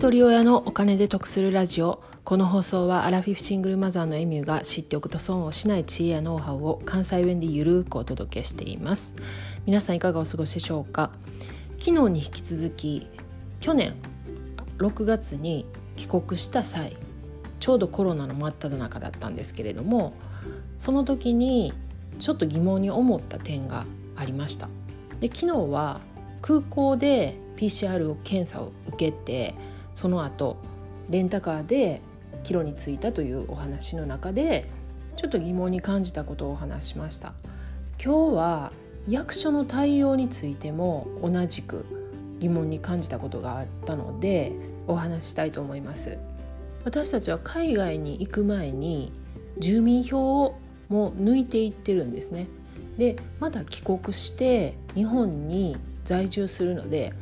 一人親のお金で得するラジオ。この放送はアラフィフシングルマザーのエミューが知っておくと損をしない知恵やノウハウを関西弁でゆるくお届けしています。皆さんいかがお過ごしでしょうか？昨日に引き続き去年6月に帰国した際ちょうどコロナの真っ只中だったんですけれどもその時にちょっと疑問に思った点がありました。で昨日は空港で PCR 検査を受けてその後レンタカーで帰路に着いたというお話の中でちょっと疑問に感じたことをお話しました。今日は役所の対応についても同じく疑問に感じたことがあったのでお話したいと思います。私たちは海外に行く前に住民票をも抜いていってるんですね。でまだ帰国して日本に在住するので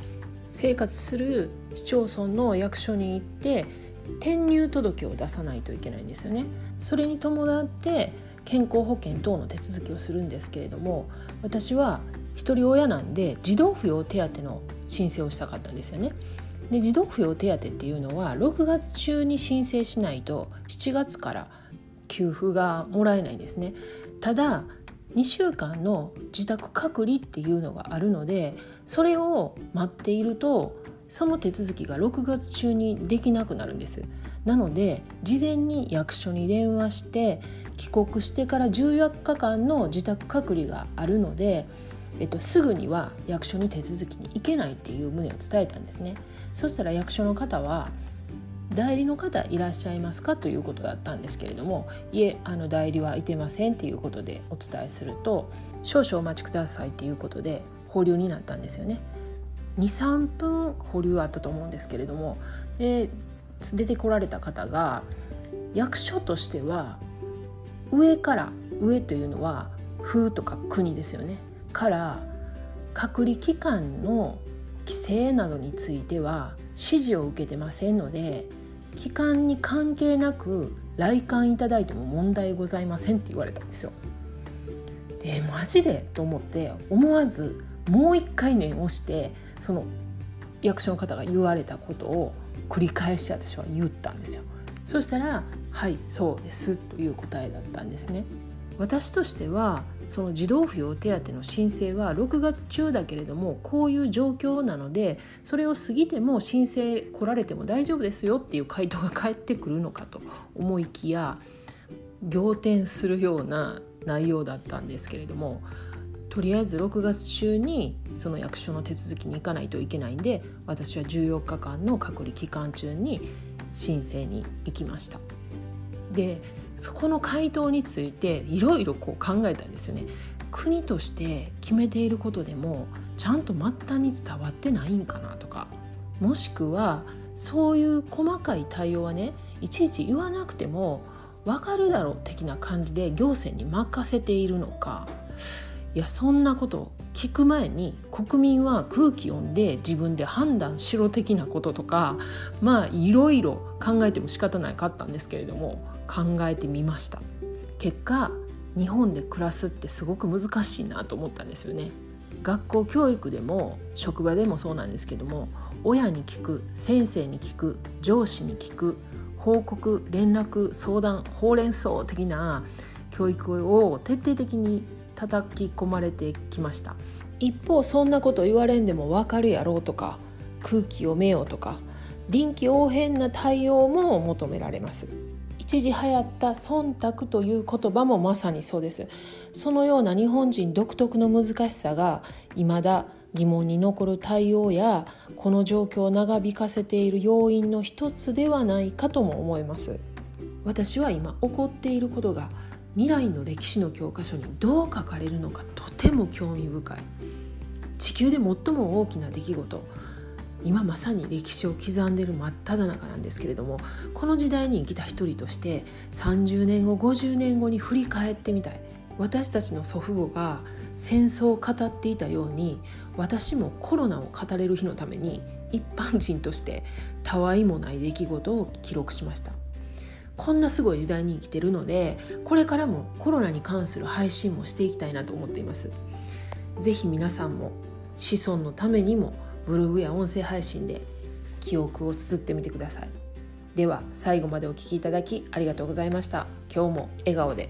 生活する市町村の役所に行って転入届を出さないといけないんですよね。それに伴って健康保険等の手続きをするんですけれども私は一人親なんで児童扶養手当の申請をしたかったんですよね。で児童扶養手当っていうのは6月中に申請しないと7月から給付がもらえないんですね。ただ2週間の自宅隔離っていうのがあるのでそれを待っているとその手続きが6月中にできなくなるんです。なので事前に役所に電話して帰国してから14日間の自宅隔離があるので、えっと、すぐには役所に手続きに行けないっていう旨を伝えたんですね。そしたら役所の方は代理の方いらっしゃいますかということだったんですけれどもいえあの代理はいてませんっていうことでお伝えすると少々お待ちくださいっていうことで保留になったんですよね。23分保留あったと思うんですけれどもで出てこられた方が役所としては上から上というのは風とか国ですよね。から隔離期間の規制などについては指示を受けてませんので期間に関係なく来館いただいても問題ございませんって言われたんですよ。でマジで？と思って思わずもう一回念押してその役所の方が言われたことを繰り返し私は言ったんですよ。そしたら「はいそうです」という答えだったんですね。私としてはその児童扶養手当の申請は6月中だけれどもこういう状況なのでそれを過ぎても申請来られても大丈夫ですよっていう回答が返ってくるのかと思いきや仰天するような内容だったんですけれどもとりあえず6月中にその役所の手続きに行かないといけないんで私は14日間の隔離期間中に申請に行きました。でそこの回答についていろいろこう考えたんですよね。国として決めていることでもちゃんと末端に伝わってないんかなとかもしくはそういう細かい対応はねいちいち言わなくても分かるだろう的な感じで行政に任せているのかいやそんなこと聞く前に国民は空気読んで自分で判断しろ的なこととかまあいろいろ考えても仕方ないかったんですけれども考えてみました。結果日本で暮らすってすごく難しいなと思ったんですよね。学校教育でも職場でもそうなんですけども親に聞く先生に聞く上司に聞く報告連絡相談ほうれん草的な教育を徹底的に叩き込まれてきました。一方そんなこと言われんでも分かるやろうとか空気読めよとか臨機応変な対応も求められます。一時流行った忖度という言葉もまさにそうです。そのような日本人独特の難しさが未だ疑問に残る対応やこの状況を長引かせている要因の一つではないかとも思います。私は今起こっていることが未来の歴史の教科書にどう書かれるのかとても興味深い。地球で最も大きな出来事。今まさに歴史を刻んでいる真っ只中なんですけれどもこの時代に生きた一人として30年後50年後に振り返ってみたい。私たちの祖父母が戦争を語っていたように私もコロナを語れる日のために一般人としてたわいもない出来事を記録しました。こんなすごい時代に生きてるのでこれからもコロナに関する配信もしていきたいなと思っています。是非皆さんも子孫のためにもブログや音声配信で記憶を綴ってみてください。では最後までお聴きいただきありがとうございました。今日も笑顔で。